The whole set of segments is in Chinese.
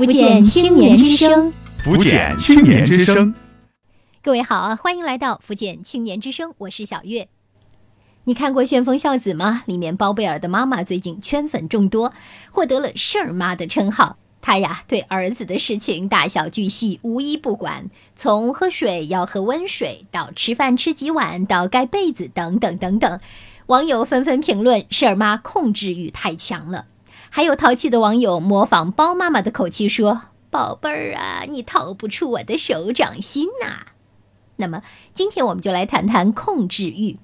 福建青年之声，福建青年之声，各位好啊，欢迎来到福建青年之声，我是小月。你看过《旋风孝子》吗？里面包贝尔的妈妈最近圈粉众多，获得了“事儿妈”的称号。她呀，对儿子的事情大小巨细无一不管，从喝水要喝温水，到吃饭吃几碗，到盖被子等等等等。网友纷纷评论：“事儿妈控制欲太强了。”还有淘气的网友模仿包妈妈的口气说：“宝贝儿啊，你逃不出我的手掌心呐。”那么，今天我们就来谈谈控制欲。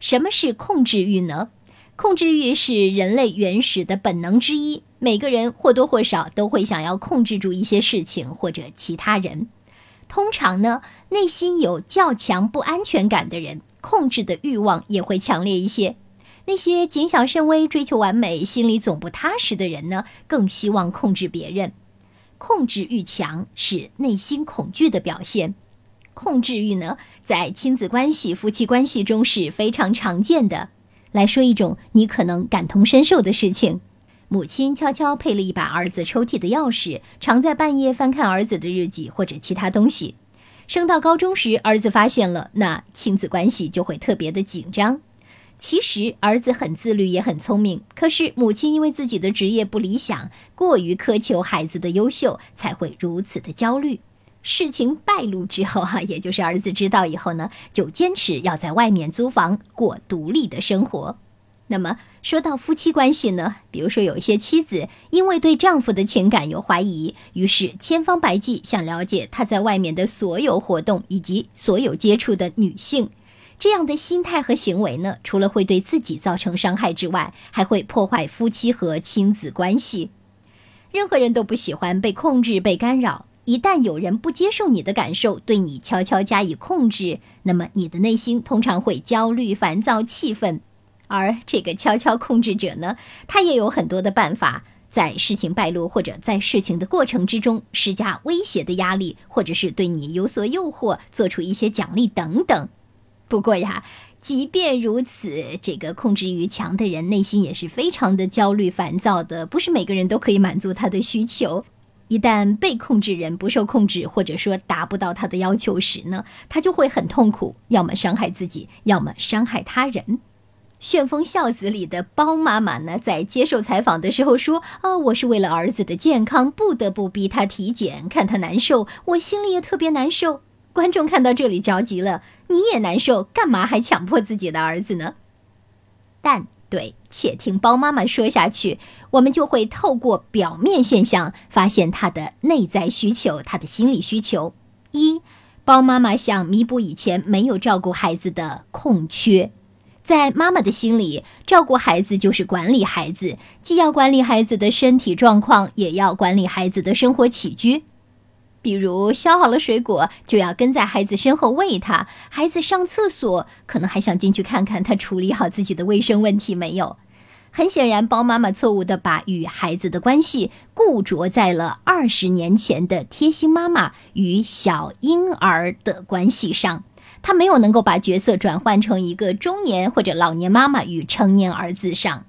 什么是控制欲呢？控制欲是人类原始的本能之一，每个人或多或少都会想要控制住一些事情或者其他人。通常呢，内心有较强不安全感的人，控制的欲望也会强烈一些。那些谨小慎微、追求完美、心里总不踏实的人呢，更希望控制别人。控制欲强是内心恐惧的表现。控制欲呢，在亲子关系、夫妻关系中是非常常见的。来说一种你可能感同身受的事情：母亲悄悄配了一把儿子抽屉的钥匙，常在半夜翻看儿子的日记或者其他东西。升到高中时，儿子发现了，那亲子关系就会特别的紧张。其实儿子很自律，也很聪明。可是母亲因为自己的职业不理想，过于苛求孩子的优秀，才会如此的焦虑。事情败露之后，哈，也就是儿子知道以后呢，就坚持要在外面租房过独立的生活。那么说到夫妻关系呢，比如说有一些妻子因为对丈夫的情感有怀疑，于是千方百计想了解他在外面的所有活动以及所有接触的女性。这样的心态和行为呢，除了会对自己造成伤害之外，还会破坏夫妻和亲子关系。任何人都不喜欢被控制、被干扰。一旦有人不接受你的感受，对你悄悄加以控制，那么你的内心通常会焦虑、烦躁、气愤。而这个悄悄控制者呢，他也有很多的办法，在事情败露或者在事情的过程之中施加威胁的压力，或者是对你有所诱惑，做出一些奖励等等。不过呀，即便如此，这个控制欲强的人内心也是非常的焦虑、烦躁的。不是每个人都可以满足他的需求。一旦被控制人不受控制，或者说达不到他的要求时呢，他就会很痛苦，要么伤害自己，要么伤害他人。《旋风孝子》里的包妈妈呢，在接受采访的时候说：“啊，我是为了儿子的健康，不得不逼他体检，看他难受，我心里也特别难受。”观众看到这里着急了，你也难受，干嘛还强迫自己的儿子呢？但对，且听包妈妈说下去，我们就会透过表面现象发现他的内在需求，他的心理需求。一，包妈妈想弥补以前没有照顾孩子的空缺，在妈妈的心里，照顾孩子就是管理孩子，既要管理孩子的身体状况，也要管理孩子的生活起居。比如削好了水果，就要跟在孩子身后喂他；孩子上厕所，可能还想进去看看他处理好自己的卫生问题没有。很显然，包妈妈错误的把与孩子的关系固着在了二十年前的贴心妈妈与小婴儿的关系上，她没有能够把角色转换成一个中年或者老年妈妈与成年儿子上。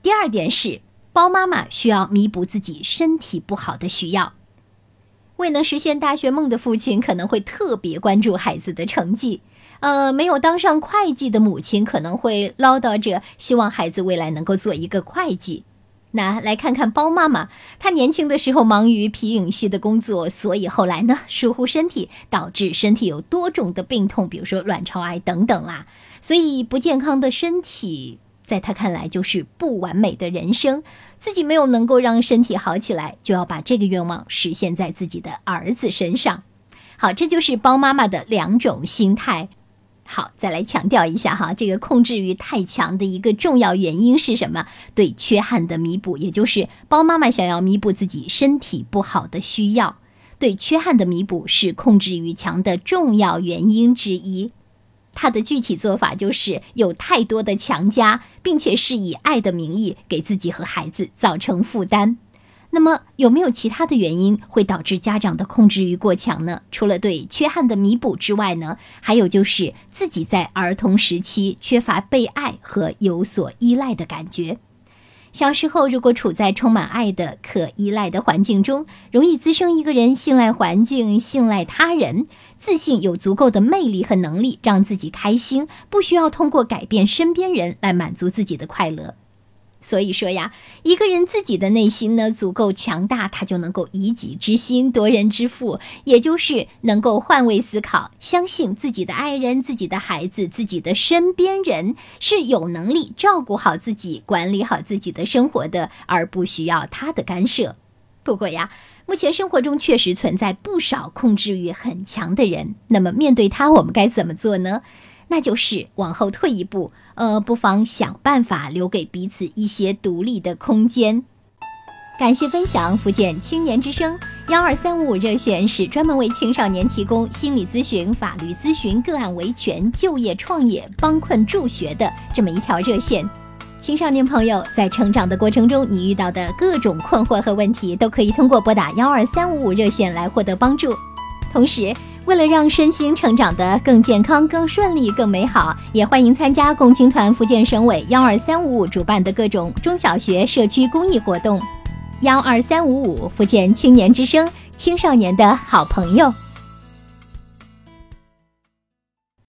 第二点是，包妈妈需要弥补自己身体不好的需要。未能实现大学梦的父亲可能会特别关注孩子的成绩，呃，没有当上会计的母亲可能会唠叨着希望孩子未来能够做一个会计。那来看看包妈妈，她年轻的时候忙于皮影戏的工作，所以后来呢疏忽身体，导致身体有多种的病痛，比如说卵巢癌等等啦。所以不健康的身体。在他看来，就是不完美的人生，自己没有能够让身体好起来，就要把这个愿望实现在自己的儿子身上。好，这就是包妈妈的两种心态。好，再来强调一下哈，这个控制欲太强的一个重要原因是什么？对缺憾的弥补，也就是包妈妈想要弥补自己身体不好的需要。对缺憾的弥补是控制欲强的重要原因之一。他的具体做法就是有太多的强加，并且是以爱的名义给自己和孩子造成负担。那么有没有其他的原因会导致家长的控制欲过强呢？除了对缺憾的弥补之外呢，还有就是自己在儿童时期缺乏被爱和有所依赖的感觉。小时候如果处在充满爱的、可依赖的环境中，容易滋生一个人信赖环境、信赖他人，自信有足够的魅力和能力让自己开心，不需要通过改变身边人来满足自己的快乐。所以说呀，一个人自己的内心呢足够强大，他就能够以己之心夺人之腹，也就是能够换位思考，相信自己的爱人、自己的孩子、自己的身边人是有能力照顾好自己、管理好自己的生活的，而不需要他的干涉。不过呀，目前生活中确实存在不少控制欲很强的人，那么面对他，我们该怎么做呢？那就是往后退一步，呃，不妨想办法留给彼此一些独立的空间。感谢分享，福建青年之声幺二三五五热线是专门为青少年提供心理咨询、法律咨询、个案维权、就业创业、帮困助学的这么一条热线。青少年朋友在成长的过程中，你遇到的各种困惑和问题，都可以通过拨打幺二三五五热线来获得帮助。同时，为了让身心成长得更健康、更顺利、更美好，也欢迎参加共青团福建省委幺二三五五主办的各种中小学社区公益活动。幺二三五五福建青年之声，青少年的好朋友。